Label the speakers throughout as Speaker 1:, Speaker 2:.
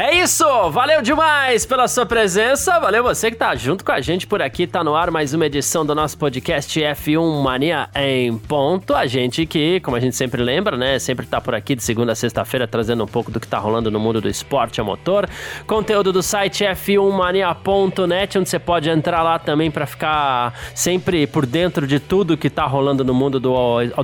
Speaker 1: É isso! Valeu demais pela sua presença. Valeu você que tá junto com a gente por aqui. Tá no ar mais uma edição do nosso podcast F1 Mania em ponto. A gente que, como a gente sempre lembra, né, sempre tá por aqui de segunda a sexta-feira trazendo um pouco do que tá rolando no mundo do esporte a motor. Conteúdo do site f1mania.net, onde você pode entrar lá também para ficar sempre por dentro de tudo que tá rolando no mundo do,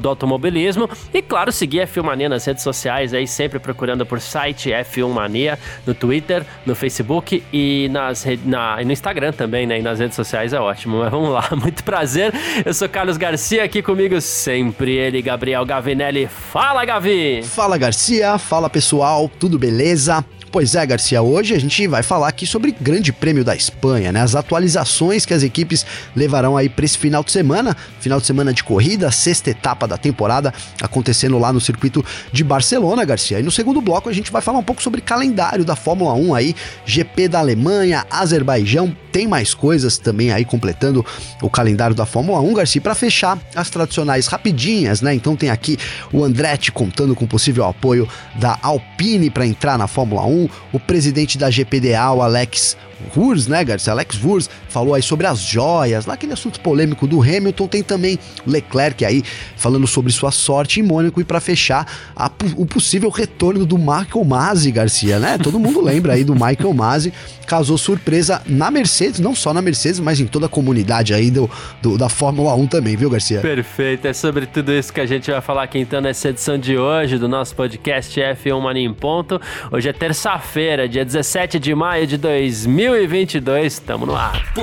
Speaker 1: do automobilismo. E claro, seguir a F1 Mania nas redes sociais aí, sempre procurando por site F1 Mania no Twitter, no Facebook e nas na, no Instagram também, né? E nas redes sociais é ótimo. Mas vamos lá, muito prazer. Eu sou Carlos Garcia, aqui comigo sempre ele, Gabriel Gavinelli. Fala, Gavi!
Speaker 2: Fala, Garcia. Fala, pessoal. Tudo beleza? Pois é, Garcia, hoje a gente vai falar aqui sobre Grande Prêmio da Espanha, né? As atualizações que as equipes levarão aí para esse final de semana, final de semana de corrida, sexta etapa da temporada acontecendo lá no circuito de Barcelona, Garcia. E no segundo bloco a gente vai falar um pouco sobre calendário da Fórmula 1 aí, GP da Alemanha, Azerbaijão, tem mais coisas também aí completando o calendário da Fórmula 1, Garcia, para fechar as tradicionais rapidinhas, né? Então tem aqui o Andretti contando com possível apoio da Alpine para entrar na Fórmula 1, o presidente da GPDA, o Alex Wurz, né, Garcia? Alex Wurz falou aí sobre as joias, lá aquele assunto polêmico do Hamilton. Tem também Leclerc aí falando sobre sua sorte em Mônaco e para fechar a, o possível retorno do Michael Masi, Garcia, né? Todo mundo lembra aí do Michael Masi, causou surpresa na Mercedes, não só na Mercedes, mas em toda a comunidade aí do, do, da Fórmula 1 também, viu, Garcia?
Speaker 1: Perfeito, é sobre tudo isso que a gente vai falar aqui então nessa edição de hoje do nosso podcast F1 Mania em Ponto. Hoje é terça-feira, dia 17 de maio de 2000 2022, estamos no ar.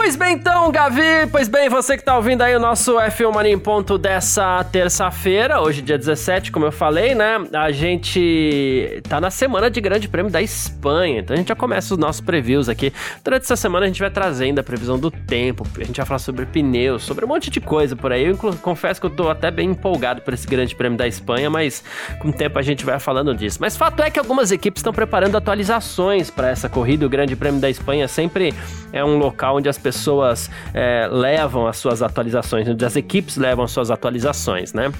Speaker 1: Pois bem, então, Gavi, pois bem, você que tá ouvindo aí o nosso F1 Mania em ponto dessa terça-feira, hoje dia 17, como eu falei, né? A gente tá na semana de Grande Prêmio da Espanha, então a gente já começa os nossos previews aqui. Durante essa semana a gente vai trazendo a previsão do tempo, a gente vai falar sobre pneus, sobre um monte de coisa por aí. Eu confesso que eu tô até bem empolgado por esse Grande Prêmio da Espanha, mas com o tempo a gente vai falando disso. Mas fato é que algumas equipes estão preparando atualizações para essa corrida. O Grande Prêmio da Espanha sempre é um local onde as pessoas pessoas é, levam as suas atualizações, onde as equipes levam as suas atualizações, né?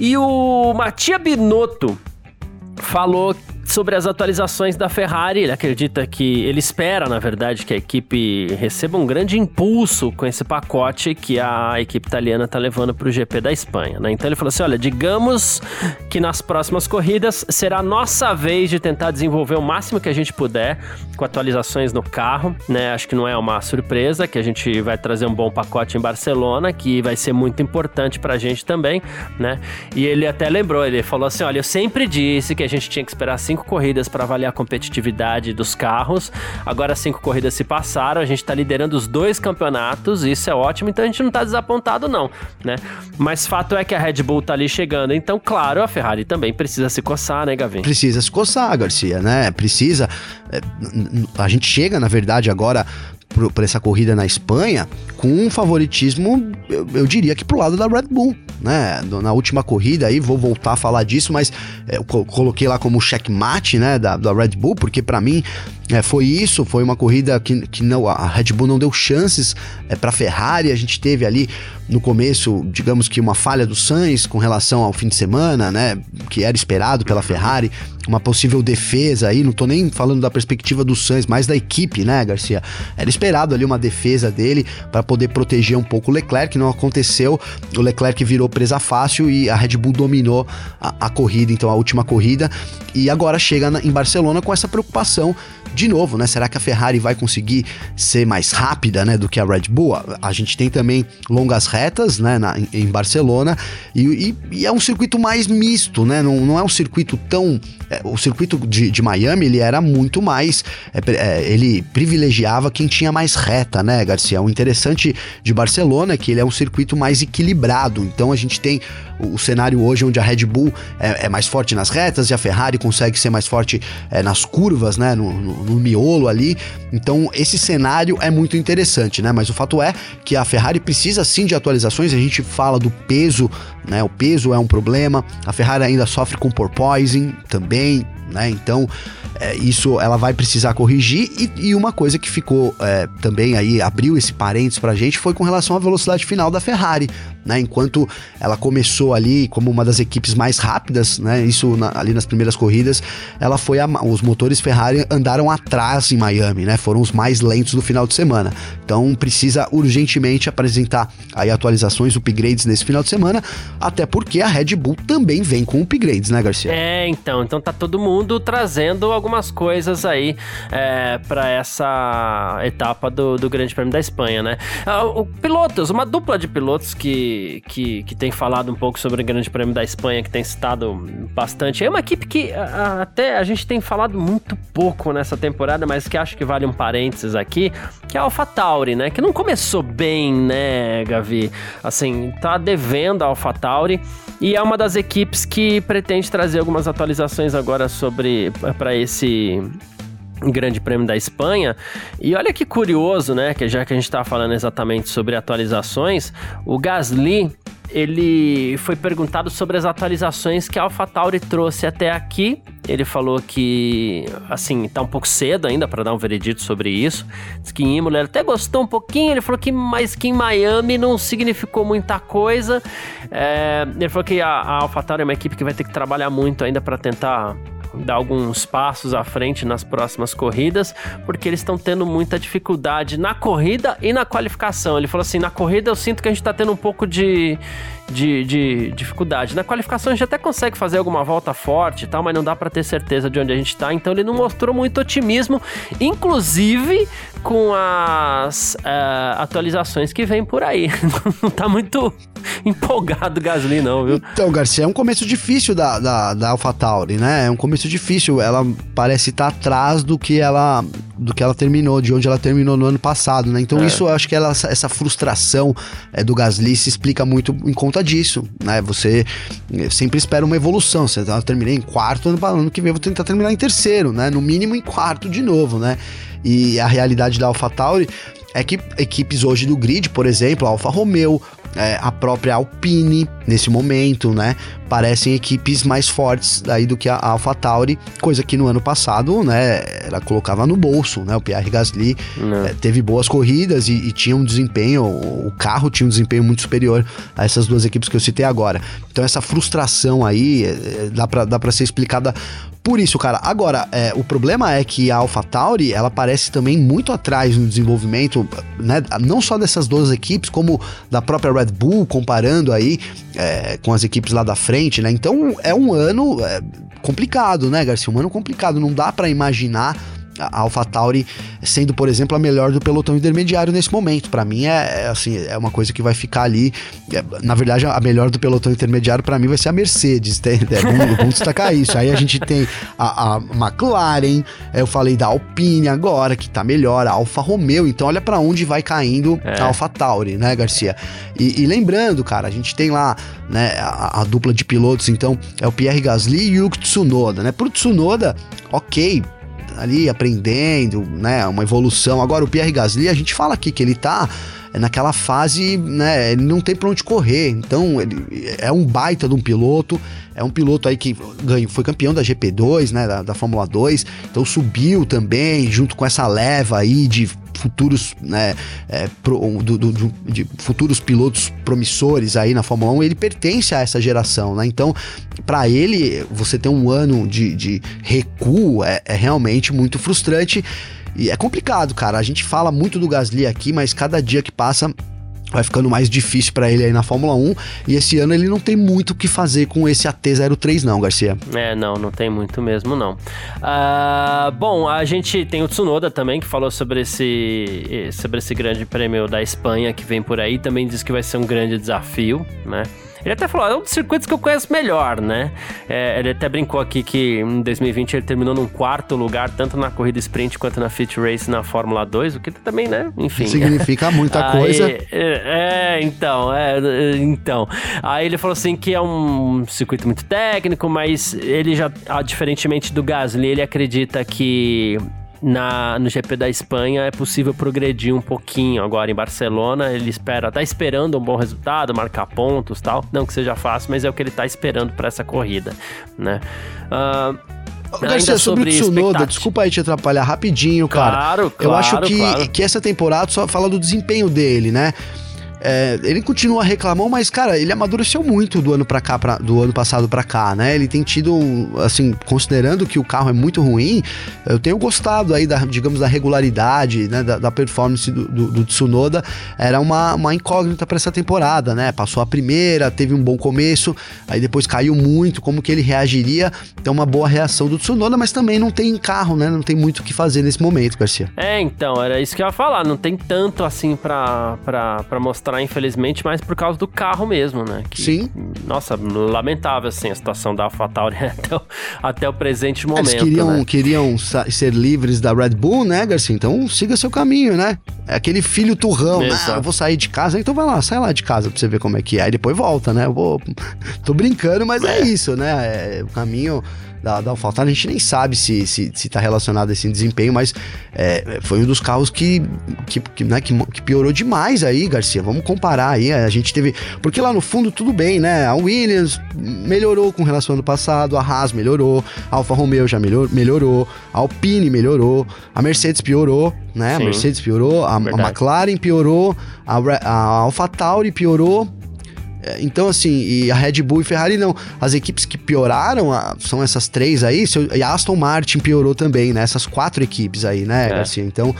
Speaker 1: E o Matia Binotto falou sobre as atualizações da Ferrari. Ele acredita que ele espera, na verdade, que a equipe receba um grande impulso com esse pacote que a equipe italiana está levando para o GP da Espanha. Né? Então ele falou assim: olha, digamos que nas próximas corridas será nossa vez de tentar desenvolver o máximo que a gente puder com atualizações no carro. Né? Acho que não é uma surpresa que a gente vai trazer um bom pacote em Barcelona, que vai ser muito importante para a gente também. Né? E ele até lembrou, ele falou assim: olha, eu sempre disse que a gente tinha que esperar cinco corridas para avaliar a competitividade dos carros. Agora cinco corridas se passaram, a gente está liderando os dois campeonatos, isso é ótimo, então a gente não está desapontado não, né? Mas fato é que a Red Bull tá ali chegando, então claro, a Ferrari também precisa se coçar, né, Gavin?
Speaker 2: Precisa se coçar, Garcia, né? Precisa. É, a gente chega, na verdade, agora por, essa corrida na Espanha com um favoritismo, eu, eu, diria que pro lado da Red Bull, né? Na última corrida aí, vou voltar a falar disso, mas é, eu coloquei lá como checkmate, né, da, da Red Bull, porque para mim é, foi isso, foi uma corrida que, que não, a Red Bull não deu chances é, para Ferrari, a gente teve ali no começo, digamos que uma falha do Sainz com relação ao fim de semana, né, que era esperado pela Ferrari, uma possível defesa aí, não tô nem falando da perspectiva do Sainz, mas da equipe, né, Garcia? Era esperado ali uma defesa dele para poder proteger um pouco o Leclerc, não aconteceu. O Leclerc virou presa fácil e a Red Bull dominou a, a corrida, então a última corrida, e agora chega na, em Barcelona com essa preocupação de novo, né? Será que a Ferrari vai conseguir ser mais rápida, né, do que a Red Bull? A gente tem também longas retas, né, na, em Barcelona e, e, e, é um circuito mais misto, né? Não, não é um circuito tão é, o circuito de, de, Miami ele era muito mais é, é, ele privilegiava quem tinha mais reta, né, Garcia? O interessante de Barcelona é que ele é um circuito mais equilibrado. Então a gente tem o, cenário hoje onde a Red Bull é, é, mais forte nas retas e a Ferrari consegue ser mais forte é, nas curvas, né, no, no, no miolo ali. Então, esse cenário é muito interessante, né? Mas o fato é que a Ferrari precisa sim de atualizações. A gente fala do peso, né? O peso é um problema. A Ferrari ainda sofre com porpoising também, né? Então, é, isso ela vai precisar corrigir. E, e uma coisa que ficou é, também aí, abriu esse parênteses pra gente, foi com relação à velocidade final da Ferrari. Né, enquanto ela começou ali como uma das equipes mais rápidas, né, isso na, ali nas primeiras corridas, ela foi a, os motores Ferrari andaram atrás em Miami, né, foram os mais lentos do final de semana. Então precisa urgentemente apresentar aí atualizações, upgrades nesse final de semana, até porque a Red Bull também vem com upgrades, né, Garcia?
Speaker 1: É, então, então tá todo mundo trazendo algumas coisas aí é, para essa etapa do, do Grande Prêmio da Espanha, né? Ah, o pilotos, uma dupla de pilotos que, que, que tem falado um pouco sobre o Grande Prêmio da Espanha, que tem citado bastante. É uma equipe que a, até a gente tem falado muito pouco nessa temporada, mas que acho que vale um parênteses aqui, que é a AlphaTauri, né? Que não começou bem, né, Gavi? Assim, tá devendo a AlphaTauri e é uma das equipes que pretende trazer algumas atualizações agora sobre para esse esse Grande Prêmio da Espanha. E olha que curioso, né? Que já que a gente está falando exatamente sobre atualizações, o Gasly ele foi perguntado sobre as atualizações que a AlphaTauri trouxe até aqui. Ele falou que, assim, tá um pouco cedo ainda para dar um veredito sobre isso. Diz que em Imola ele até gostou um pouquinho. Ele falou que, mas que em Miami não significou muita coisa. É, ele falou que a, a AlphaTauri é uma equipe que vai ter que trabalhar muito ainda para tentar dar alguns passos à frente nas próximas corridas, porque eles estão tendo muita dificuldade na corrida e na qualificação. Ele falou assim: na corrida eu sinto que a gente está tendo um pouco de, de, de, dificuldade. Na qualificação a gente até consegue fazer alguma volta forte e tal, mas não dá para ter certeza de onde a gente está. Então ele não mostrou muito otimismo, inclusive com as uh, atualizações que vem por aí. não tá muito empolgado o Gasly, não, viu?
Speaker 2: Então, Garcia, é um começo difícil da, da, da AlphaTauri, né? É um começo difícil. Ela parece estar tá atrás do que ela do que ela terminou, de onde ela terminou no ano passado, né? Então, é. isso eu acho que ela, essa frustração é, do Gasly se explica muito em conta disso, né? Você sempre espera uma evolução. Você tá, terminei em quarto, ano, ano que vem vou tentar terminar em terceiro, né? No mínimo em quarto de novo, né? E a realidade da AlphaTauri equipes hoje do grid, por exemplo, a Alfa Romeo, é, a própria Alpine nesse momento, né? Parecem equipes mais fortes aí do que a AlphaTauri, coisa que no ano passado, né, ela colocava no bolso, né? O Pierre Gasly é, teve boas corridas e, e, tinha um desempenho, o carro tinha um desempenho muito superior a essas duas equipes que eu citei agora. Então essa frustração aí é, dá para dá pra ser explicada por isso, cara. Agora, é, o problema é que a AlphaTauri, ela parece também muito atrás no desenvolvimento, né? Não só dessas duas equipes, como da própria Red Bull, comparando aí é, com as equipes lá da frente, né? Então, é um ano é, complicado, né, Garcia? Um ano complicado. Não dá para imaginar a AlphaTauri sendo, por exemplo, a melhor do pelotão intermediário nesse momento. Para mim é, é, assim, é uma coisa que vai ficar ali. É, na verdade, a melhor do pelotão intermediário para mim vai ser a Mercedes. Tem, é bom, bom destacar isso. Aí a gente tem a, a McLaren, eu falei da Alpine agora, que tá melhor, a Alfa Romeo. Então olha para onde vai caindo é. a AlphaTauri, né, Garcia? E, e, lembrando, cara, a gente tem lá né, a, a, dupla de pilotos, então é o Pierre Gasly e o Tsunoda, né? Pro Tsunoda, ok, ali aprendendo, né? Uma evolução. Agora, o Pierre Gasly, a gente fala aqui que ele tá naquela fase, né? Ele não tem pra onde correr. Então, ele é um baita de um piloto. É um piloto aí que ganhou, foi campeão da GP2, né? Da, da Fórmula 2. Então subiu também, junto com essa leva aí de futuros, né, é, pro, do, do, de futuros pilotos promissores aí na Fórmula 1, ele pertence a essa geração, né? Então, para ele, você ter um ano de, de recuo é, é realmente muito frustrante. E é complicado, cara. A gente fala muito do Gasly aqui, mas cada dia que passa vai ficando mais difícil para ele aí na Fórmula 1 e esse ano ele não tem muito o que fazer com esse AT03 não, Garcia.
Speaker 1: É, não, não tem muito mesmo não. Uh, bom, a gente tem o Tsunoda também que falou sobre esse sobre esse grande prêmio da Espanha que vem por aí, também diz que vai ser um grande desafio, né? Ele até falou, é um dos circuitos que eu conheço melhor, né? É, ele até brincou aqui que em 2020 ele terminou num quarto lugar, tanto na corrida sprint quanto na Fit Race na Fórmula 2, o que também, né? Enfim.
Speaker 2: Significa muita coisa.
Speaker 1: Aí, é, é, então, é, então. Aí ele falou assim que é um circuito muito técnico, mas ele já, ah, diferentemente do Gasly, ele acredita que na, no GP da Espanha é possível progredir um pouquinho. Agora em Barcelona, ele espera, tá esperando um bom resultado, marcar pontos tal. Não que seja fácil, mas é o que ele tá esperando para essa corrida, né? Uh,
Speaker 2: Garcia, sobre, sobre o Tsunoda, desculpa aí te atrapalhar rapidinho, cara.
Speaker 1: Claro,
Speaker 2: claro. Eu acho que,
Speaker 1: claro.
Speaker 2: que essa temporada só fala do desempenho dele, né? É, ele continua reclamando, mas, cara, ele amadureceu muito do ano para cá, pra, do ano passado para cá, né? Ele tem tido, assim, considerando que o carro é muito ruim, eu tenho gostado aí, da, digamos, da regularidade, né? Da, da performance do, do, do, Tsunoda. Era uma, uma incógnita para essa temporada, né? Passou a primeira, teve um bom começo, aí depois caiu muito, como que ele reagiria? Então, uma boa reação do Tsunoda, mas também não tem carro, né? Não tem muito o que fazer nesse momento, Garcia.
Speaker 1: É, então, era isso que eu ia falar. Não tem tanto assim para mostrar infelizmente, mas por causa do carro mesmo, né?
Speaker 2: Que, Sim.
Speaker 1: Nossa, lamentável, assim, a situação da AlphaTauri até o, até o presente momento,
Speaker 2: Eles queriam,
Speaker 1: né?
Speaker 2: queriam ser livres da Red Bull, né, Garcia? Então siga seu caminho, né? É aquele filho turrão, né? Eu vou sair de casa, então vai lá, sai lá de casa pra você ver como é que é. Aí depois volta, né? Eu vou... Tô brincando, mas é, é isso, né? É, o caminho da, da AlphaTauri, a gente nem sabe se, se, se tá relacionado a esse desempenho, mas é, foi um dos carros que, que, que, né, que, que, piorou demais aí, Garcia. Vamos comparar aí, a gente teve... Porque lá no fundo tudo bem, né? A Williams melhorou com relação ao ano passado, a Haas melhorou, a Alfa Romeo já melhor, melhorou, a Alpine melhorou, a Mercedes piorou, né? Sim, a Mercedes piorou, a, a McLaren piorou, a, a AlphaTauri piorou, é, então, assim, e a Red Bull e Ferrari não. As equipes que pioraram a, são essas três aí, e a Aston Martin piorou também, né? Essas quatro equipes aí, né, é. Garcia? Então,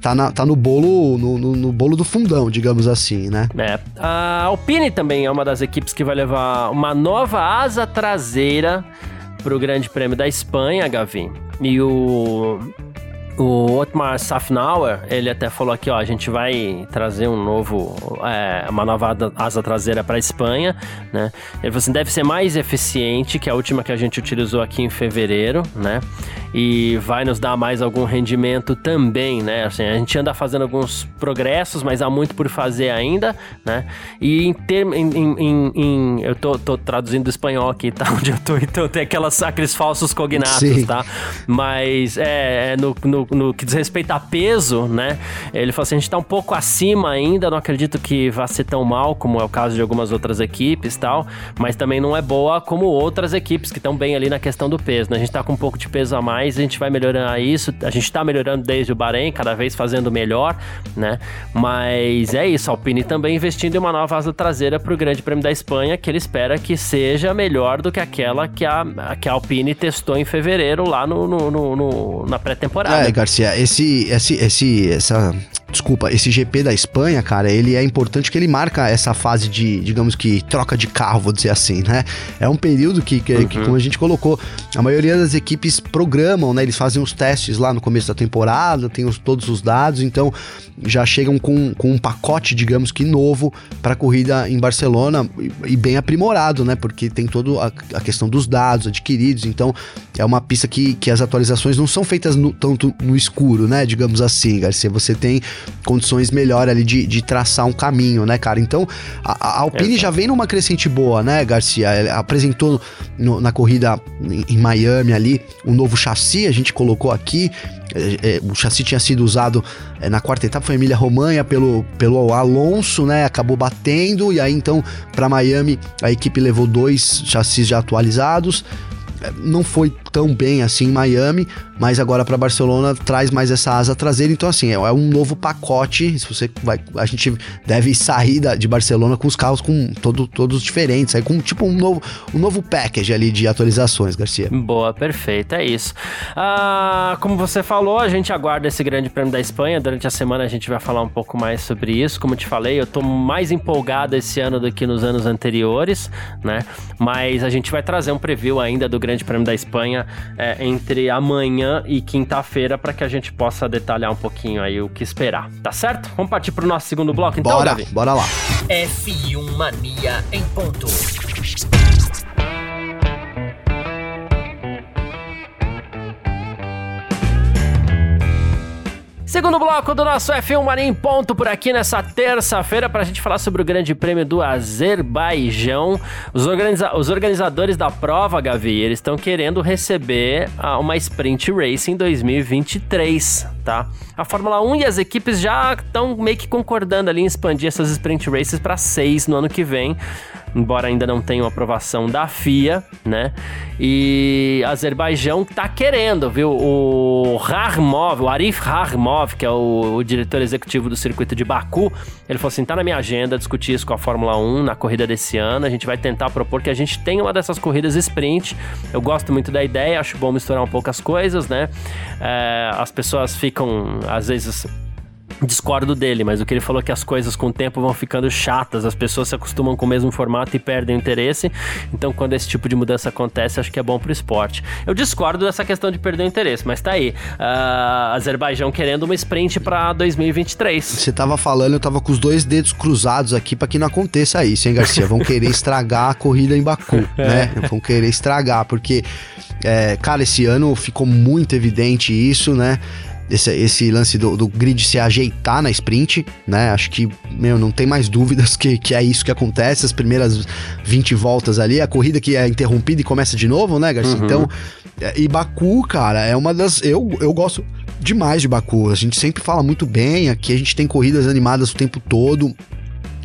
Speaker 2: tá, na, tá no bolo no, no, no, bolo do fundão, digamos assim, né?
Speaker 1: É. A Alpine também é uma das equipes que vai levar uma nova asa traseira pro Grande Prêmio da Espanha, Gavin. E o o Otmar Safnauer, ele até falou aqui, ó, a gente vai trazer um novo, é, uma nova asa traseira para a Espanha, né? Ele falou assim, deve ser mais eficiente que a última que a gente utilizou aqui em fevereiro, né? E vai nos dar mais algum rendimento também, né? Assim, a gente anda fazendo alguns progressos, mas há muito por fazer ainda, né? E em termos, eu tô, tô, traduzindo do espanhol aqui, tá? Onde eu tô, então tem aquelas, aqueles falsos cognatos, Sim. tá? Mas é, é no, no no que diz respeito a peso, né? Ele falou assim: a gente tá um pouco acima ainda, não acredito que vá ser tão mal como é o caso de algumas outras equipes tal, mas também não é boa como outras equipes que estão bem ali na questão do peso, né? A gente tá com um pouco de peso a mais, a gente vai melhorando isso, a gente tá melhorando desde o Bahrein, cada vez fazendo melhor, né? Mas é isso, a Alpine também investindo em uma nova asa traseira pro Grande Prêmio da Espanha, que ele espera que seja melhor do que aquela que a, que a Alpine testou em fevereiro lá no, no, no, no na pré-temporada.
Speaker 2: É, Garcia, esse, esse, esse, essa, desculpa, esse GP da Espanha, cara, ele é importante que ele marca essa fase de, digamos que, troca de carro, vou dizer assim, né? É um período que, que, uhum. que como a gente colocou, a maioria das equipes programam, né? Eles fazem os testes lá no começo da temporada, tem os, todos os dados, então já chegam com, com um pacote, digamos que novo para a corrida em Barcelona e, e, bem aprimorado, né? Porque tem toda a, a, questão dos dados adquiridos, então é uma pista que, que as atualizações não são feitas no, tanto no escuro, né? Digamos assim, Garcia. Você tem condições melhor ali de, de traçar um caminho, né, cara? Então, a, a Alpine já vem numa crescente boa, né, Garcia? Ela apresentou no, na corrida em, Miami ali o um novo chassi, a gente colocou aqui. É, é, o chassi tinha sido usado é, na quarta etapa, foi Emília Romanha pelo, pelo Alonso, né? Acabou batendo, e aí então para Miami a equipe levou dois chassis já atualizados não foi tão bem assim em Miami, mas agora para Barcelona traz mais essa asa traseira. Então, assim, é, é um novo pacote. Se você vai, a gente deve sair da, de Barcelona com os carros com todo, todos diferentes, aí com tipo um novo, um novo package ali de atualizações, Garcia.
Speaker 1: Boa, perfeito, é isso. Ah, como você falou, a gente aguarda esse Grande Prêmio da Espanha. Durante a semana a gente vai falar um pouco mais sobre isso. Como te falei, eu tô mais empolgado esse ano do que nos anos anteriores, né? Mas a gente vai trazer um preview ainda do Grande Prêmio da Espanha é, entre amanhã e quinta-feira para que a gente possa detalhar um pouquinho aí o que esperar, tá certo? Vamos partir para o nosso segundo bloco então,
Speaker 2: Bora, bora lá.
Speaker 3: F1 Mania em ponto.
Speaker 1: Segundo bloco do nosso F1 Mania em ponto por aqui nessa terça-feira para a gente falar sobre o Grande Prêmio do Azerbaijão. Os, organiza os organizadores da prova, Gavi, eles estão querendo receber ah, uma Sprint Race em 2023, tá? A Fórmula 1 e as equipes já estão meio que concordando ali em expandir essas Sprint Races para seis no ano que vem embora ainda não tenha aprovação da FIA, né? E Azerbaijão tá querendo, viu? O Harmov, o Arif Harmov, que é o, o, diretor executivo do circuito de Baku, ele falou assim: tá na minha agenda discutir isso com a Fórmula 1 na corrida desse ano. A gente vai tentar propor que a gente tenha uma dessas corridas sprint. Eu gosto muito da ideia, acho bom misturar um pouco as coisas, né? É, as pessoas ficam, às vezes discordo dele, mas o que ele falou é que as coisas com o tempo vão ficando chatas, as pessoas se acostumam com o mesmo formato e perdem o interesse. Então, quando esse tipo de mudança acontece, acho que é bom pro esporte. Eu discordo dessa questão de perder o interesse, mas tá aí. Uh, Azerbaijão querendo uma sprint para 2023.
Speaker 2: Você tava falando, eu tava com os dois dedos cruzados aqui para que não aconteça isso, hein, Garcia? Vão querer estragar a corrida em Baku, né? Vão querer estragar, porque, é, cara, esse ano ficou muito evidente isso, né? Esse, esse lance do, do, grid se ajeitar na sprint, né? Acho que, meu, não tem mais dúvidas que, que é isso que acontece. As primeiras 20 voltas ali, a corrida que é interrompida e começa de novo, né, Garcia? Uhum. Então, é, e Baku, cara, é uma das. Eu, eu gosto demais de Baku. A gente sempre fala muito bem. Aqui a gente tem corridas animadas o tempo todo.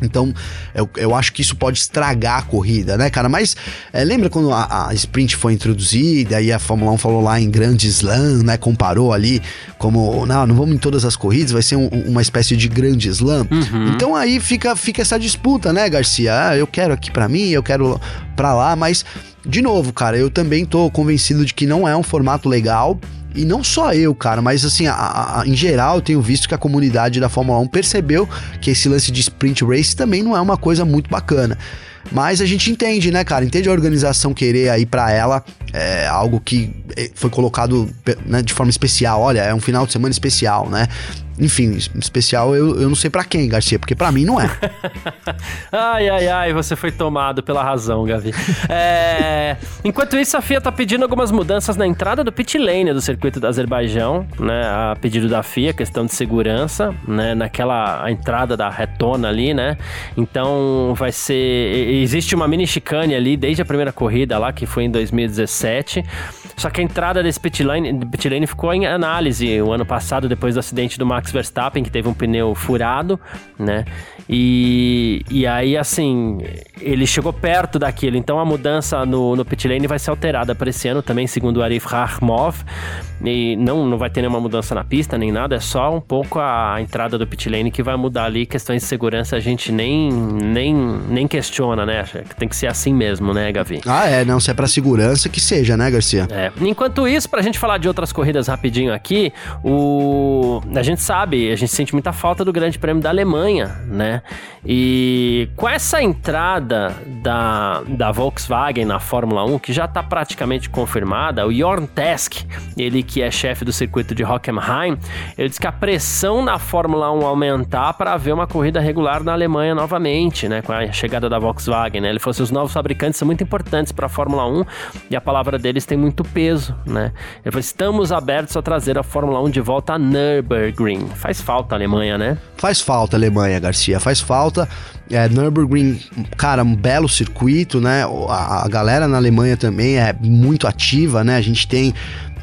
Speaker 2: Então, eu, eu acho que isso pode estragar a corrida, né, cara? Mas é, lembra quando a, a, sprint foi introduzida e a Fórmula 1 falou lá em grande slam, né? Comparou ali como, não, não vamos em todas as corridas, vai ser um, uma espécie de grande slam. Uhum. Então aí fica, fica essa disputa, né, Garcia? Ah, eu quero aqui para mim, eu quero para lá, mas de novo, cara, eu também tô convencido de que não é um formato legal. E não só eu, cara, mas assim, a, a, em geral, eu tenho visto que a comunidade da Fórmula 1 percebeu que esse lance de sprint race também não é uma coisa muito bacana. Mas a gente entende, né, cara? Entende a organização querer aí para ela é, algo que é, foi colocado né, de forma especial. Olha, é um final de semana especial, né? Enfim, especial eu, eu não sei para quem, Garcia, porque para mim não é.
Speaker 1: ai, ai, ai, você foi tomado pela razão, Gavi. É, enquanto isso, a FIA tá pedindo algumas mudanças na entrada do pit lane do circuito do Azerbaijão, né? A pedido da FIA, questão de segurança, né? Naquela entrada da retona ali, né? Então vai ser. Existe uma mini chicane ali desde a primeira corrida lá, que foi em 2017. Só que a entrada desse pit lane, pit lane ficou em análise o ano passado, depois do acidente do Max Verstappen, que teve um pneu furado, né? E, e aí, assim, ele chegou perto daquilo. Então a mudança no, no pit lane vai ser alterada para esse ano também, segundo o Arif Rahmov. E não, não vai ter nenhuma mudança na pista nem nada, é só um pouco a, a entrada do pit lane que vai mudar ali. Questões de segurança a gente nem, nem, nem questiona, né? Tem que ser assim mesmo, né, Gavi?
Speaker 2: Ah, é, não. Se é pra segurança, que seja, né, Garcia?
Speaker 1: É. Enquanto isso, pra gente falar de outras corridas rapidinho aqui, o... a gente sabe, a gente sente muita falta do Grande Prêmio da Alemanha, né? E com essa entrada da, da Volkswagen na Fórmula 1, que já está praticamente confirmada, o Jorn Tesk, ele que é chefe do circuito de Hockenheim, ele diz que a pressão na Fórmula 1 aumentar para ver uma corrida regular na Alemanha novamente, né, com a chegada da Volkswagen, né? Ele falou assim, os novos fabricantes são muito importantes para a Fórmula 1 e a palavra deles tem muito peso, né? Ele falou, estamos abertos a trazer a Fórmula 1 de volta a Nürburgring. Faz falta a Alemanha, né?
Speaker 2: Faz falta a Alemanha, Garcia, faz falta. É, Nürburgring, cara, um belo circuito, né? A, a galera na Alemanha também é muito ativa, né? A gente tem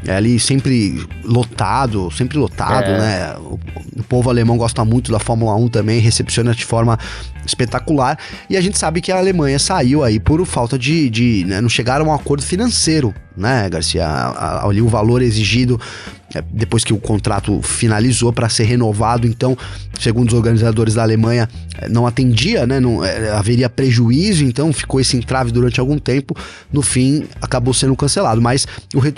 Speaker 2: é ali sempre lotado, sempre lotado, é. né? O, o, povo alemão gosta muito da Fórmula 1 também, recepciona de forma espetacular. E a gente sabe que a Alemanha saiu aí por falta de. de né? não chegaram a um acordo financeiro, né, Garcia? Ali o valor exigido é, depois que o contrato finalizou para ser renovado, então, segundo os organizadores da Alemanha, é, não atendia, né? Não, é, haveria prejuízo, então ficou esse entrave durante algum tempo. No fim, acabou sendo cancelado. Mas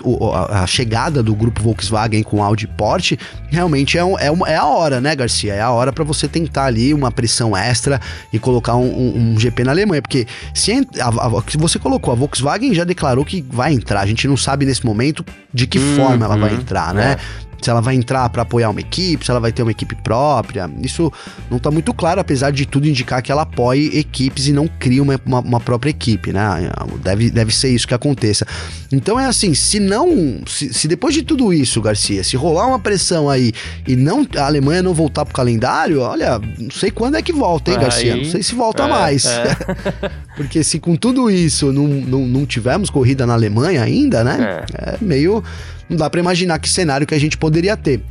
Speaker 2: o, a, chegada do grupo Volkswagen com Audi Porsche realmente é, um, é, uma, é a hora, né, Garcia? É a hora para você tentar ali uma pressão extra e colocar um, um, um GP na Alemanha, porque se, a, a, você colocou, a Volkswagen já declarou que vai entrar. A gente não sabe nesse momento de que hum, forma ela hum, vai entrar, né? É. se ela vai entrar para apoiar uma equipe, se ela vai ter uma equipe própria. Isso não está muito claro, apesar de tudo indicar que ela apoie equipes e não cria uma, uma, uma, própria equipe, né? Deve, deve ser isso que aconteça. Então é assim, se não. Se, se depois de tudo isso, Garcia, se rolar uma pressão aí e não a Alemanha não voltar pro calendário, olha, não sei quando é que volta, hein, Garcia? Não sei se volta é, mais. É. Porque se com tudo isso não, não, não tivermos corrida na Alemanha ainda, né? É, é meio. Não dá para imaginar que cenário que a gente poderia ter.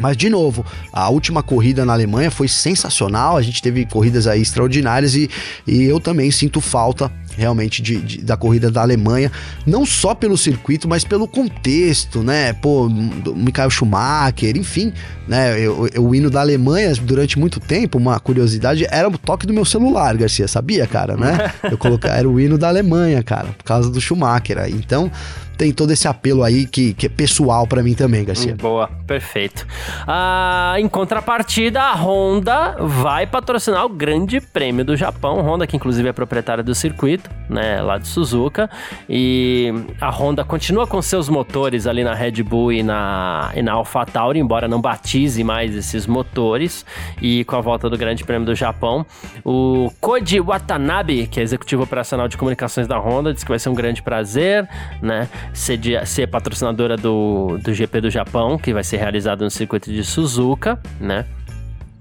Speaker 2: Mas, de novo, a última corrida na Alemanha foi sensacional. A gente teve corridas aí extraordinárias e, e eu também sinto falta realmente de, de, da corrida da Alemanha, não só pelo circuito, mas pelo contexto, né? Pô, Michael Schumacher, enfim, né? Eu, eu, o hino da Alemanha durante muito tempo, uma curiosidade, era o toque do meu celular, Garcia, sabia, cara, né? Eu colocar era o hino da Alemanha, cara, por causa do Schumacher. Então, tem todo esse apelo aí que, que é pessoal para mim também, Garcia.
Speaker 1: Boa, perfeito. Ah, em contrapartida, a Honda vai patrocinar o Grande Prêmio do Japão. Honda, que inclusive é proprietária do circuito, né, lá de Suzuka. E a Honda continua com seus motores ali na Red Bull e na, e na AlphaTauri, embora não batize mais esses motores. E com a volta do Grande Prêmio do Japão, o Koji Watanabe, que é executivo operacional de comunicações da Honda, diz que vai ser um grande prazer, né? Ser, de, ser patrocinadora do, do GP do Japão, que vai ser realizado no circuito de Suzuka, né?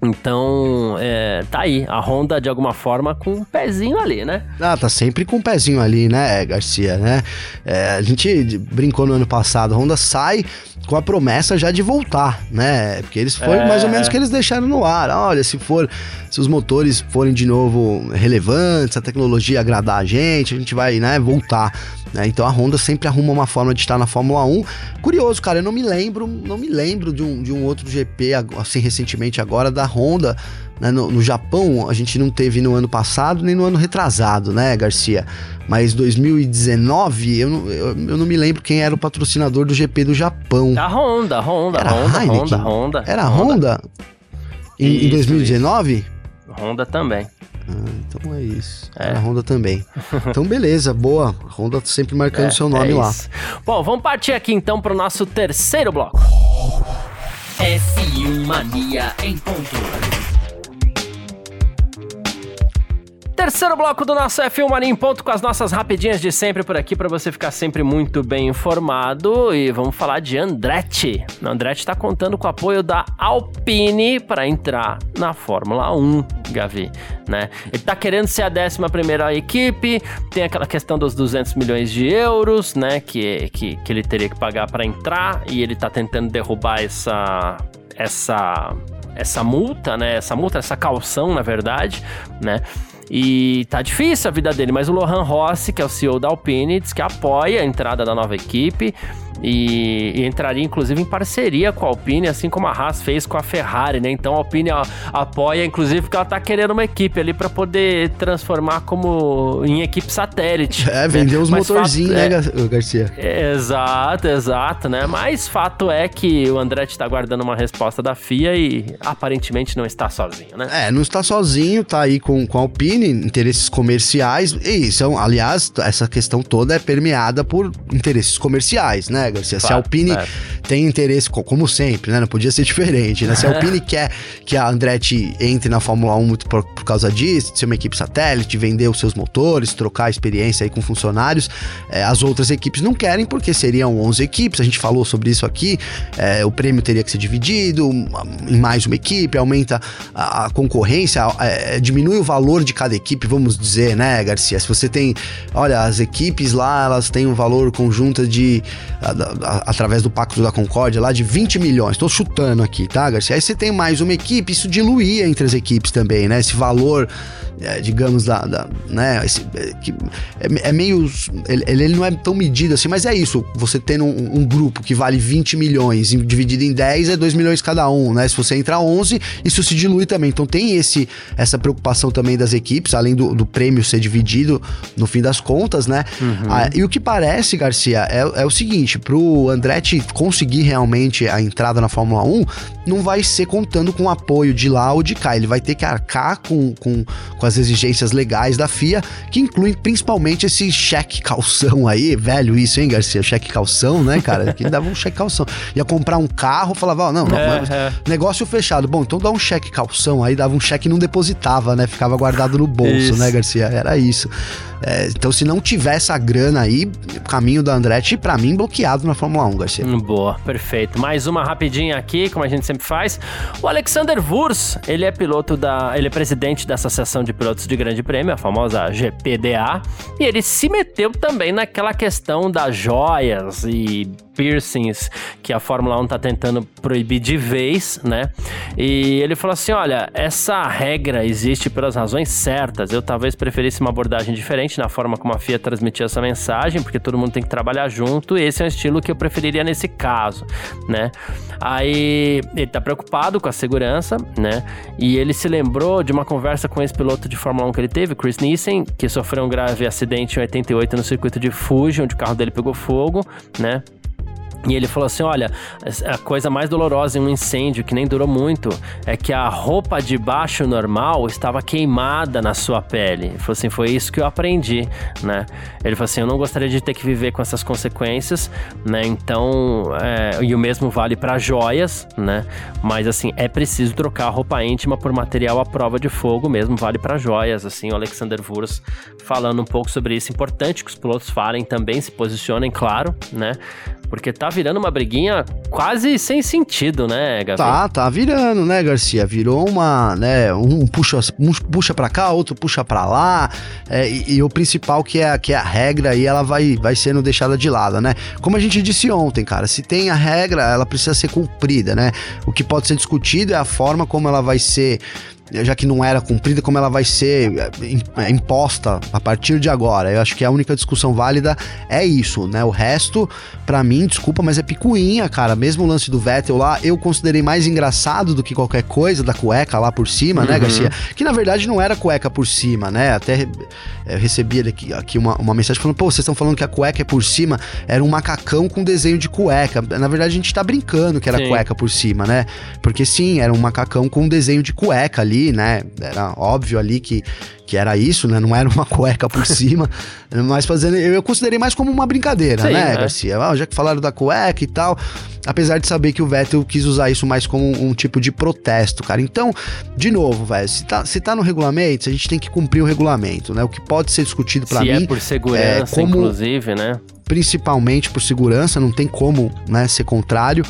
Speaker 1: Então, é, tá aí, a Honda de alguma forma com um pezinho ali, né?
Speaker 2: Ah, tá sempre com um pezinho ali, né, Garcia, né? É, a gente brincou no ano passado, a Honda sai com a promessa já de voltar, né? Porque eles foi é... mais ou menos que eles deixaram no ar. Olha, se for, se os motores forem de novo relevantes, a tecnologia agradar a gente, a gente vai, né, voltar. Né? Então a Honda sempre arruma uma forma de estar na Fórmula 1. Curioso, cara, eu não me lembro, não me lembro de um, de um outro GP, assim, recentemente agora, da Honda. Né? No, no, Japão, a gente não teve no ano passado nem no ano retrasado, né, Garcia? Mas 2019, eu não, eu, eu não me lembro quem era o patrocinador do GP do Japão.
Speaker 1: A Honda, Honda, era Honda, Honda, Honda.
Speaker 2: Era Honda? Honda? Em, em 2019? Isso.
Speaker 1: Honda também.
Speaker 2: Ah, então é isso. É. A Honda também. Então, beleza, boa. A Honda sempre marcando é, seu nome é lá.
Speaker 1: Bom, vamos partir aqui então para o nosso terceiro bloco. F1 Mania em ponto. Terceiro bloco do nosso F1 Mania em ponto com as nossas rapidinhas de sempre por aqui para você ficar sempre muito bem informado e vamos falar de Andretti. O Andretti está contando com o apoio da Alpine para entrar na Fórmula 1, Gavi, né? Ele está querendo ser a 11 primeira equipe, tem aquela questão dos 200 milhões de euros, né, que, que, que ele teria que pagar para entrar e ele está tentando derrubar essa essa essa multa, né? Essa multa, essa calção, na verdade, né? E tá difícil a vida dele, mas o Lohan Rossi, que é o CEO da Alpine, diz que apoia a entrada da nova equipe e, e, entraria inclusive em parceria com a Alpine, assim como a Haas fez com a Ferrari, né? Então a Alpine ó, apoia, inclusive, porque ela tá querendo uma equipe ali para poder transformar como em equipe satélite.
Speaker 2: É, vender né? os motorzinhos, né, é, Garcia?
Speaker 1: exato, exato, né? Mas fato é que o Andretti tá guardando uma resposta da FIA e aparentemente não está sozinho, né?
Speaker 2: É, não está sozinho, tá aí com, com a Alpine, interesses comerciais. E são, aliás, essa questão toda é permeada por interesses comerciais, né? Garcia? Claro, se a Alpine tem interesse, como sempre, né? Não podia ser diferente, né? Se a Alpine quer que a Andretti entre na Fórmula 1 muito por, por, causa disso, ser uma equipe satélite, vender os seus motores, trocar experiência aí com funcionários, é, as outras equipes não querem porque seriam 11 equipes, a gente falou sobre isso aqui, é, o prêmio teria que ser dividido em mais uma equipe, aumenta a, a concorrência, é, diminui o valor de cada equipe, vamos dizer, né, Garcia? Se você tem, olha, as equipes lá, elas têm um valor conjunto de através do Pacto da Concórdia lá de 20 milhões. Estou chutando aqui, tá, Garcia? Aí você tem mais uma equipe, isso diluía entre as equipes também, né? Esse valor digamos, da, da né, esse, é, que é, é, meio, ele, ele não é tão medido assim, mas é isso, você tendo um, um, grupo que vale 20 milhões, dividido em 10 é 2 milhões cada um, né, se você entrar 11, isso se dilui também, então tem esse, essa preocupação também das equipes, além do, do prêmio ser dividido no fim das contas, né, uhum. ah, e o que parece, Garcia, é, é o seguinte, pro Andretti conseguir realmente a entrada na Fórmula 1, não vai ser contando com o apoio de lá ou de cá. Ele vai ter que arcar com, com, com as exigências legais da FIA, que incluem principalmente esse cheque calção aí. Velho isso, hein, Garcia? Cheque calção, né, cara? Que dava um cheque calção. Ia comprar um carro, falava, oh, não, não, é, é. negócio fechado. Bom, então dá um cheque calção aí, dava um cheque e não depositava, né? Ficava guardado no bolso, isso. né, Garcia? Era isso. É, então, se não tiver essa grana aí, o caminho da Andretti, para mim, bloqueado na Fórmula 1, Garcia.
Speaker 1: Boa, perfeito. Mais uma rapidinha aqui, como a gente sempre faz. O Alexander Wurz, ele é piloto da. Ele é presidente da Associação de Pilotos de Grande Prêmio, a famosa GPDA, e ele se meteu também naquela questão das joias e piercings que a Fórmula 1 tá tentando proibir de vez, né? E ele falou assim: olha, essa regra existe pelas razões certas. Eu talvez preferisse uma abordagem diferente na forma como a FIA transmitia essa mensagem, porque todo mundo tem que trabalhar junto. esse é um estilo que eu preferiria nesse caso, né? Aí ele tá preocupado com a segurança, né? E ele se lembrou de uma conversa com esse piloto de Fórmula 1 que ele teve, Chris Nissen, que sofreu um grave acidente em 88 no circuito de Fuji, onde o carro dele pegou fogo, né? E ele falou assim: olha, a coisa mais dolorosa em um incêndio, que nem durou muito, é que a roupa de baixo normal estava queimada na sua pele. Ele falou assim: foi isso que eu aprendi, né? Ele falou assim: eu não gostaria de ter que viver com essas consequências, né? Então, é, e o mesmo vale para joias, né? Mas assim, é preciso trocar a roupa íntima por material à prova de fogo, mesmo vale para joias. Assim, o Alexander Vuros falando um pouco sobre isso. Importante que os pilotos falem também, se posicionem, claro, né? Porque tá virando uma briguinha quase sem sentido, né,
Speaker 2: Gabi? Tá, tá virando, né, Garcia? Virou uma, né, um puxa, um puxa pra cá, outro puxa pra lá, é, e, e, o principal que é, que é a regra e ela vai, vai sendo deixada de lado, né? Como a gente disse ontem, cara, se tem a regra, ela precisa ser cumprida, né? O que pode ser discutido é a forma como ela vai ser já que não era cumprida, como ela vai ser é, é, imposta a partir de agora. Eu acho que a única discussão válida é isso, né? O resto, para mim, desculpa, mas é picuinha, cara. Mesmo o lance do Vettel lá, eu considerei mais engraçado do que qualquer coisa da cueca lá por cima, né, uhum. né, Garcia? Que na verdade não era cueca por cima, né? Até é, recebi aqui, aqui uma, uma mensagem falando, pô, vocês estão falando que a cueca é por cima, era um macacão com desenho de cueca. Na verdade, a gente tá brincando que era sim. cueca por cima, né? Porque sim, era um macacão com desenho de cueca ali né? Era óbvio ali que, que era isso, né? Não era uma cueca por cima, mas fazendo. Eu considerei mais como uma brincadeira, Sim, né, é. Garcia? Ah, já que falaram da cueca e tal. Apesar de saber que o Vettel quis usar isso mais como um, um tipo de protesto, cara. Então, de novo, velho, se tá, se tá no regulamento, a gente tem que cumprir o regulamento, né? O que pode ser discutido para é mim.
Speaker 1: É por segurança, é como, inclusive, né?
Speaker 2: Principalmente por segurança, não tem como né, ser contrário.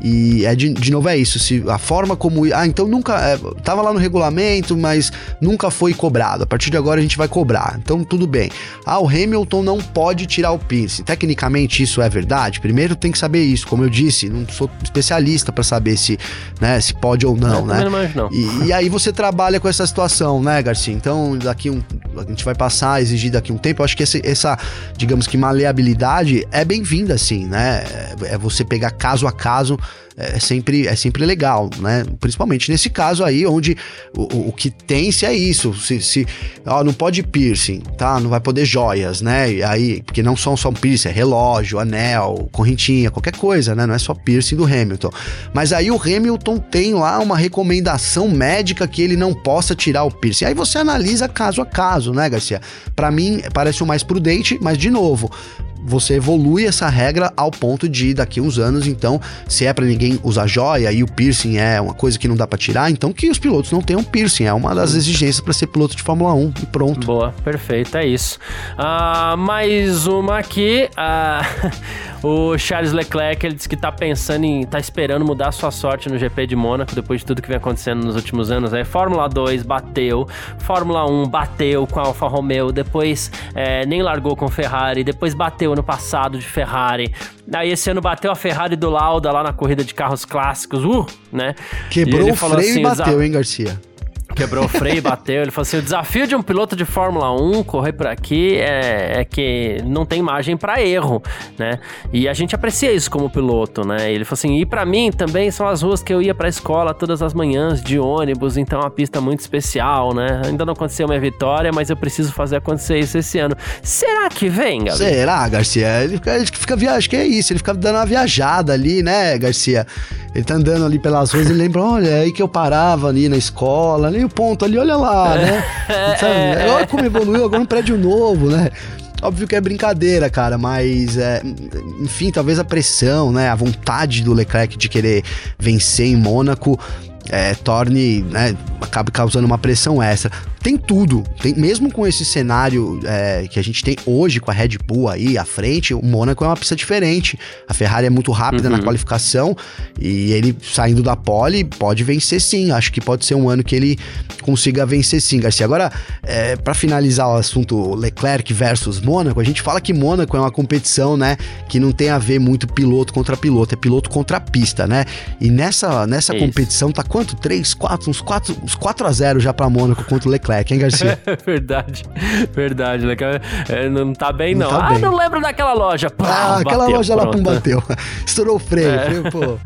Speaker 2: E é de, de novo é isso, se a forma como ah, então nunca é, tava lá no regulamento, mas nunca foi cobrado. A partir de agora a gente vai cobrar. Então tudo bem. Ah, o Hamilton não pode tirar o piercing. Tecnicamente isso é verdade? Primeiro tem que saber isso, como eu disse, não sou especialista para saber se, né, se pode ou não, não né? Não, não. E, e, aí você trabalha com essa situação, né, Garcia? Então daqui um a gente vai passar a exigir daqui um tempo. Eu acho que esse, essa, digamos que maleabilidade é bem-vinda, assim, né? É, é você pegar caso a caso é sempre, é sempre legal, né? Principalmente nesse caso aí, onde o, o que tem-se é isso. Se, se ó, não pode piercing, tá? Não vai poder joias, né? E aí, porque não são só piercing, é relógio, anel, correntinha, qualquer coisa, né? Não é só piercing do Hamilton. Mas aí o Hamilton tem lá uma recomendação médica que ele não possa tirar o piercing. Aí você analisa caso a caso, né, Garcia? Para mim, parece o mais prudente, mas de novo, você evolui essa regra ao ponto de daqui uns anos, então, se é para ninguém usar joia e o piercing é uma coisa que não dá para tirar, então que os pilotos não tenham piercing, é uma das exigências para ser piloto de Fórmula 1 e pronto.
Speaker 1: Boa, perfeito, é isso. Uh, mais uma aqui, uh, o Charles Leclerc, ele disse que tá pensando em, tá esperando mudar sua sorte no GP de Mônaco, depois de tudo que vem acontecendo nos últimos anos, aí Fórmula 2 bateu, Fórmula 1 bateu com a Alfa Romeo, depois é, nem largou com Ferrari, depois bateu ano passado de Ferrari. Aí esse ano bateu a Ferrari do Lauda lá na corrida de carros clássicos, uh, né?
Speaker 2: Quebrou o freio assim, e bateu, hein, Garcia?
Speaker 1: Quebrou o freio bateu. Ele falou assim: o desafio de um piloto de Fórmula 1 correr por aqui é, é que não tem margem para erro, né? E a gente aprecia isso como piloto, né? Ele falou assim: e para mim também são as ruas que eu ia pra escola todas as manhãs de ônibus, então é uma pista muito especial, né? Ainda não aconteceu minha vitória, mas eu preciso fazer acontecer isso esse ano. Será que vem, Gabi?
Speaker 2: Será, Garcia? Ele fica, ele fica viajando, acho que é isso, ele fica dando uma viajada ali, né, Garcia? Ele tá andando ali pelas ruas e lembra, olha, é aí que eu parava ali na escola, ali o ponto ali, olha lá, né? É, olha como evoluiu, agora um prédio novo, né? Óbvio que é brincadeira, cara, mas é, enfim, talvez a pressão, né, a vontade do Leclerc de querer vencer em Mônaco é, torne, né, acabe causando uma pressão extra tem tudo. Tem, mesmo com esse cenário é, que a gente tem hoje com a Red Bull aí à frente, o Mônaco é uma pista diferente. A Ferrari é muito rápida uhum. na qualificação e ele saindo da pole pode vencer sim. Acho que pode ser um ano que ele consiga vencer sim, Garcia. Agora, é, para finalizar o assunto Leclerc versus Mônaco, a gente fala que Mônaco é uma competição, né, que não tem a ver muito piloto contra piloto, é piloto contra pista, né? E nessa, nessa competição tá quanto? 3, 4, uns 4, uns 4 a 0 já para Mônaco contra o Leclerc. Leclerc, hein, Garcia?
Speaker 1: verdade, verdade. É, não tá bem, não. não tá ah, bem. não lembro daquela loja. Pá,
Speaker 2: ah, aquela bateu, loja pronto. lá, pum, bateu. Estourou o freio. É. pô.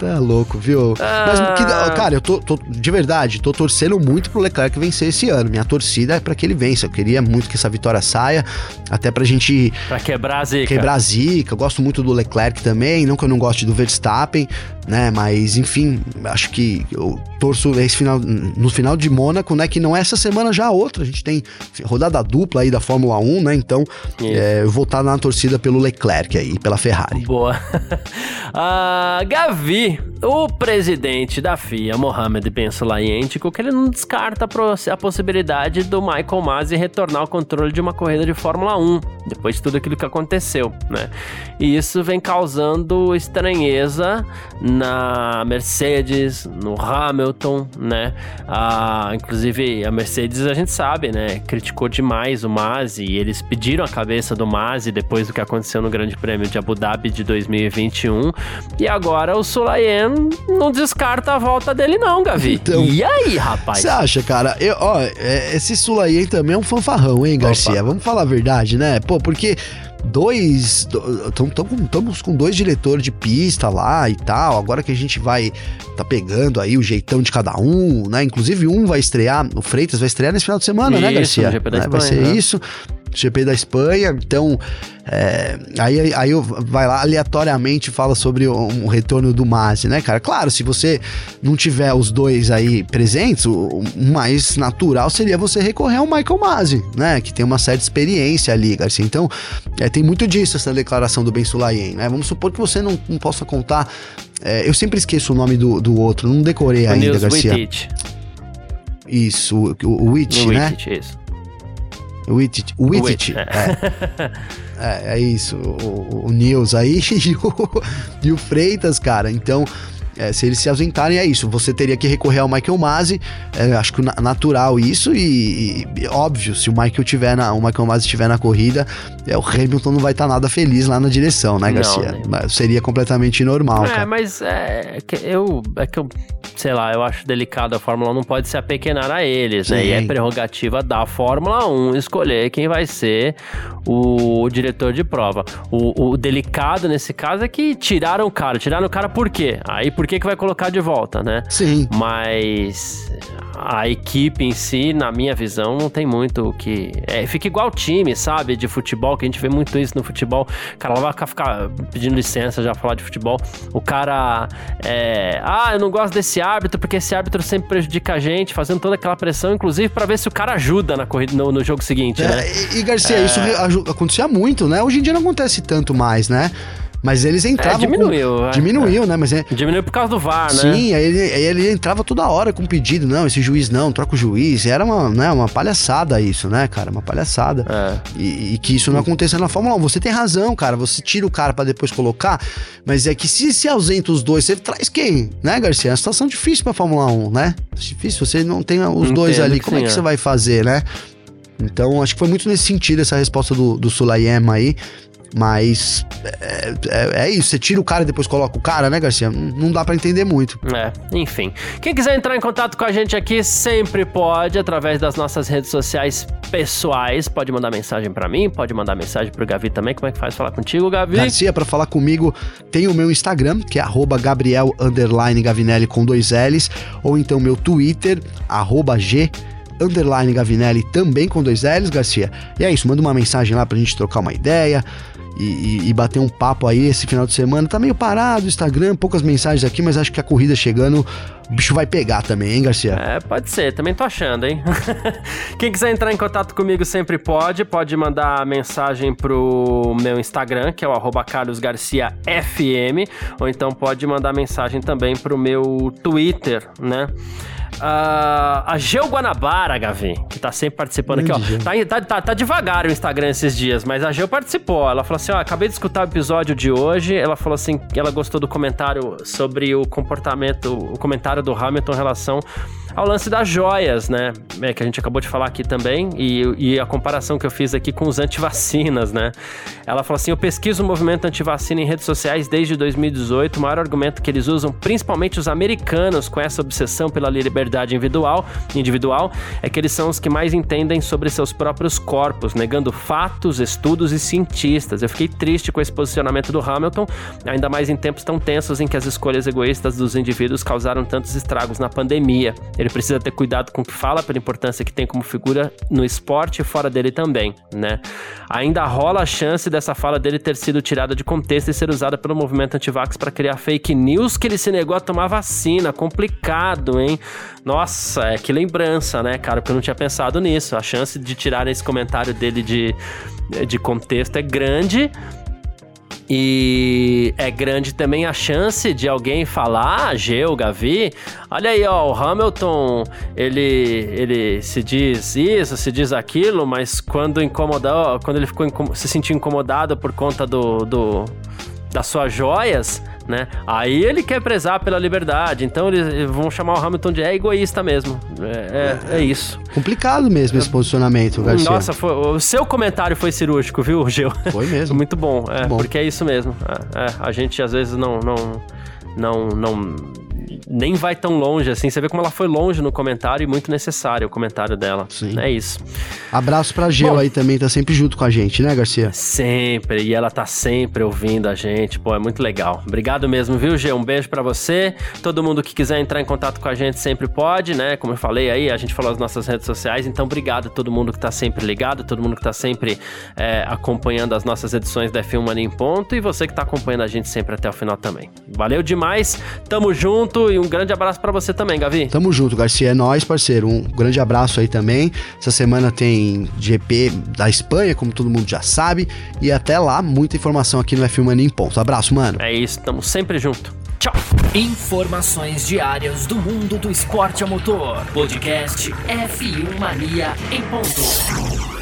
Speaker 2: Tá louco, viu? Ah. Mas, que, cara, eu tô, tô, de verdade, tô torcendo muito pro Leclerc vencer esse ano. Minha torcida é para que ele vença. Eu queria muito que essa vitória saia, até pra gente.
Speaker 1: Pra quebrar a zica.
Speaker 2: Quebrar a zica. Eu gosto muito do Leclerc também. Não que eu não goste do Verstappen, né? Mas, enfim, acho que eu torço esse final, no final de Mônaco, né? Que não é essa semana, já a outra. A gente tem rodada dupla aí da Fórmula 1, né? Então, é, eu vou estar na torcida pelo Leclerc aí, pela Ferrari.
Speaker 1: Boa. ah, Gavi o presidente da FIA, Mohamed Ben Sulayem, indicou que ele não descarta a possibilidade do Michael Masi retornar ao controle de uma corrida de Fórmula 1, depois de tudo aquilo que aconteceu, né? E isso vem causando estranheza na Mercedes, no Hamilton, né? Ah, inclusive, a Mercedes, a gente sabe, né? Criticou demais o Masi e eles pediram a cabeça do Masi depois do que aconteceu no Grande Prêmio de Abu Dhabi de 2021. E agora o Sulayem Ryan não descarta a volta dele, não, Gavi. Então, e aí, rapaz?
Speaker 2: Você acha, cara? Eu, ó, é, esse Sulayen também é um fanfarrão, hein, Garcia? Opa. Vamos falar a verdade, né? Pô, porque dois. Estamos com dois diretores de pista lá e tal. Agora que a gente vai tá pegando aí o jeitão de cada um, né? Inclusive, um vai estrear, o Freitas vai estrear nesse final de semana, né, isso, né, Garcia? Né? Vai ser né? isso. GP da Espanha, então é, aí, aí vai lá aleatoriamente fala sobre o, um retorno do Masi, né, cara? Claro, se você não tiver os dois aí presentes, o, o mais natural seria você recorrer ao Michael Masi, né? Que tem uma certa experiência ali, Garcia. Então, é, tem muito disso essa declaração do Ben Sulayem, né? Vamos supor que você não, não possa contar. É, eu sempre esqueço o nome do, do outro, não decorei o ainda, Nils Garcia. Isso, o, o Witt, né? Wittich, isso. Wittich. Wittich. É. é. é, isso. O, o Nils aí e o, e o Freitas, cara. Então, é, se eles se ausentarem, é isso. Você teria que recorrer ao Michael Masi. É, acho que natural isso. E, e, óbvio, se o Michael tiver na, o Michael Masi estiver na corrida, é, o Hamilton não vai estar tá nada feliz lá na direção, né, Garcia? Não? Seria completamente normal.
Speaker 1: É,
Speaker 2: cara.
Speaker 1: mas é, que eu. É que eu sei lá, eu acho delicado a Fórmula 1 não pode se apequenar a eles, Sim. né? E é prerrogativa da Fórmula 1 escolher quem vai ser o, diretor de prova. O, o, delicado nesse caso é que tiraram o cara. Tiraram o cara por quê? Aí por que que vai colocar de volta, né?
Speaker 2: Sim.
Speaker 1: Mas a equipe em si, na minha visão, não tem muito o que. É, fica igual time, sabe? De futebol, que a gente vê muito isso no futebol. O cara lá vai ficar pedindo licença já falar de futebol. O cara. É, ah, eu não gosto desse árbitro, porque esse árbitro sempre prejudica a gente, fazendo toda aquela pressão, inclusive para ver se o cara ajuda na corrida, no, no jogo seguinte,
Speaker 2: é,
Speaker 1: né?
Speaker 2: E, Garcia, é... isso acontecia muito, né? Hoje em dia não acontece tanto mais, né? Mas eles entravam. É,
Speaker 1: diminuiu.
Speaker 2: Com... É, diminuiu,
Speaker 1: é.
Speaker 2: né? Mas é...
Speaker 1: Diminuiu por causa do VAR,
Speaker 2: né? Sim, aí ele, aí ele entrava toda hora com pedido. Não, esse juiz não, troca o juiz. Era uma, né, uma palhaçada isso, né, cara? Uma palhaçada. É. E, e, que isso não aconteça na Fórmula 1. Você tem razão, cara. Você tira o cara para depois colocar. Mas é que se se ausenta os dois, você traz quem? Né, Garcia? É uma situação difícil pra Fórmula 1, né? Difícil. Você não tem os Entendo dois ali. Como sim, é que você vai fazer, né? Então, acho que foi muito nesse sentido essa resposta do, do Sulayem aí. Mas é, é, é, isso, você tira o cara e depois coloca o cara, né, Garcia? Não dá para entender muito.
Speaker 1: É, enfim. Quem quiser entrar em contato com a gente aqui sempre pode, através das nossas redes sociais pessoais. Pode mandar mensagem para mim, pode mandar mensagem pro Gavi também. Como é que faz falar contigo, Gavi?
Speaker 2: Garcia, para falar comigo, tem o meu Instagram, que é Gabriel Gavinelli com dois L's, ou então meu Twitter, G underline Gavinelli também com dois L's, Garcia. E é isso, manda uma mensagem lá pra gente trocar uma ideia e, e, bater um papo aí esse final de semana. Tá meio parado o Instagram, poucas mensagens aqui, mas acho que a corrida chegando, o bicho vai pegar também, hein, Garcia?
Speaker 1: É, pode ser, também tô achando, hein? Quem quiser entrar em contato comigo sempre pode, pode mandar mensagem pro meu Instagram, que é o carlosgarciafm, ou então pode mandar mensagem também pro meu Twitter, né? Uh, a Geo Guanabara, Gavi, que tá sempre participando aqui, ó. Tá, tá, tá, tá, devagar o Instagram esses dias, mas a Geo participou. Ela falou assim: ó, acabei de escutar o episódio de hoje. Ela falou assim que ela gostou do comentário sobre o comportamento, o comentário do Hamilton em relação ao lance das joias, né? É, que a gente acabou de falar aqui também, e, e a comparação que eu fiz aqui com os antivacinas, né? Ela falou assim: eu pesquiso o movimento antivacina em redes sociais desde 2018. O maior argumento que eles usam, principalmente os americanos, com essa obsessão pela liberdade individual, individual é que eles são os que mais entendem sobre seus próprios corpos, negando fatos, estudos e cientistas. Eu fiquei triste com esse posicionamento do Hamilton, ainda mais em tempos tão tensos em que as escolhas egoístas dos indivíduos causaram tantos estragos na pandemia. Ele precisa ter cuidado com o que fala, pela importância que tem como figura no esporte e fora dele também, né? Ainda rola a chance dessa fala dele ter sido tirada de contexto e ser usada pelo movimento antivax para criar fake news que ele se negou a tomar vacina. Complicado, hein? Nossa, é que lembrança, né, cara? Porque eu não tinha pensado nisso. A chance de tirar esse comentário dele de, de contexto é grande. E é grande também a chance de alguém falar, ah, Geu, Gavi, olha aí, ó, o Hamilton, ele, ele se diz isso, se diz aquilo, mas quando incomodou, quando ele ficou se sentiu incomodado por conta do, do das suas joias, né? Aí ele quer prezar pela liberdade, então eles vão chamar o Hamilton de é egoísta mesmo. É, é, é isso.
Speaker 2: Complicado mesmo esse posicionamento, Garcia.
Speaker 1: Nossa, foi, o seu comentário foi cirúrgico, viu, Gil?
Speaker 2: Foi mesmo.
Speaker 1: Muito bom, é, bom. porque é isso mesmo. É, é, a gente às vezes não, não, não, não nem vai tão longe assim. Você vê como ela foi longe no comentário e muito necessário o comentário dela. Sim. É isso.
Speaker 2: Abraço pra Geo aí também, tá sempre junto com a gente, né, Garcia?
Speaker 1: Sempre, e ela tá sempre ouvindo a gente. Pô, é muito legal. Obrigado mesmo, viu, Geo? Um beijo para você. Todo mundo que quiser entrar em contato com a gente sempre pode, né? Como eu falei aí, a gente falou as nossas redes sociais. Então, obrigado a todo mundo que tá sempre ligado, todo mundo que tá sempre é, acompanhando as nossas edições da Film Mania em Ponto e você que tá acompanhando a gente sempre até o final também. Valeu demais, tamo junto e um grande abraço para você também, Gavi.
Speaker 2: Tamo junto, Garcia. É nóis, parceiro. Um grande abraço aí também. Essa semana tem GP da Espanha, como todo mundo já sabe. E até lá, muita informação aqui no F1 Mania em ponto. Abraço, mano.
Speaker 1: É isso, tamo sempre junto. Tchau.
Speaker 3: Informações diárias do mundo do esporte a motor. Podcast F1 Mania em ponto.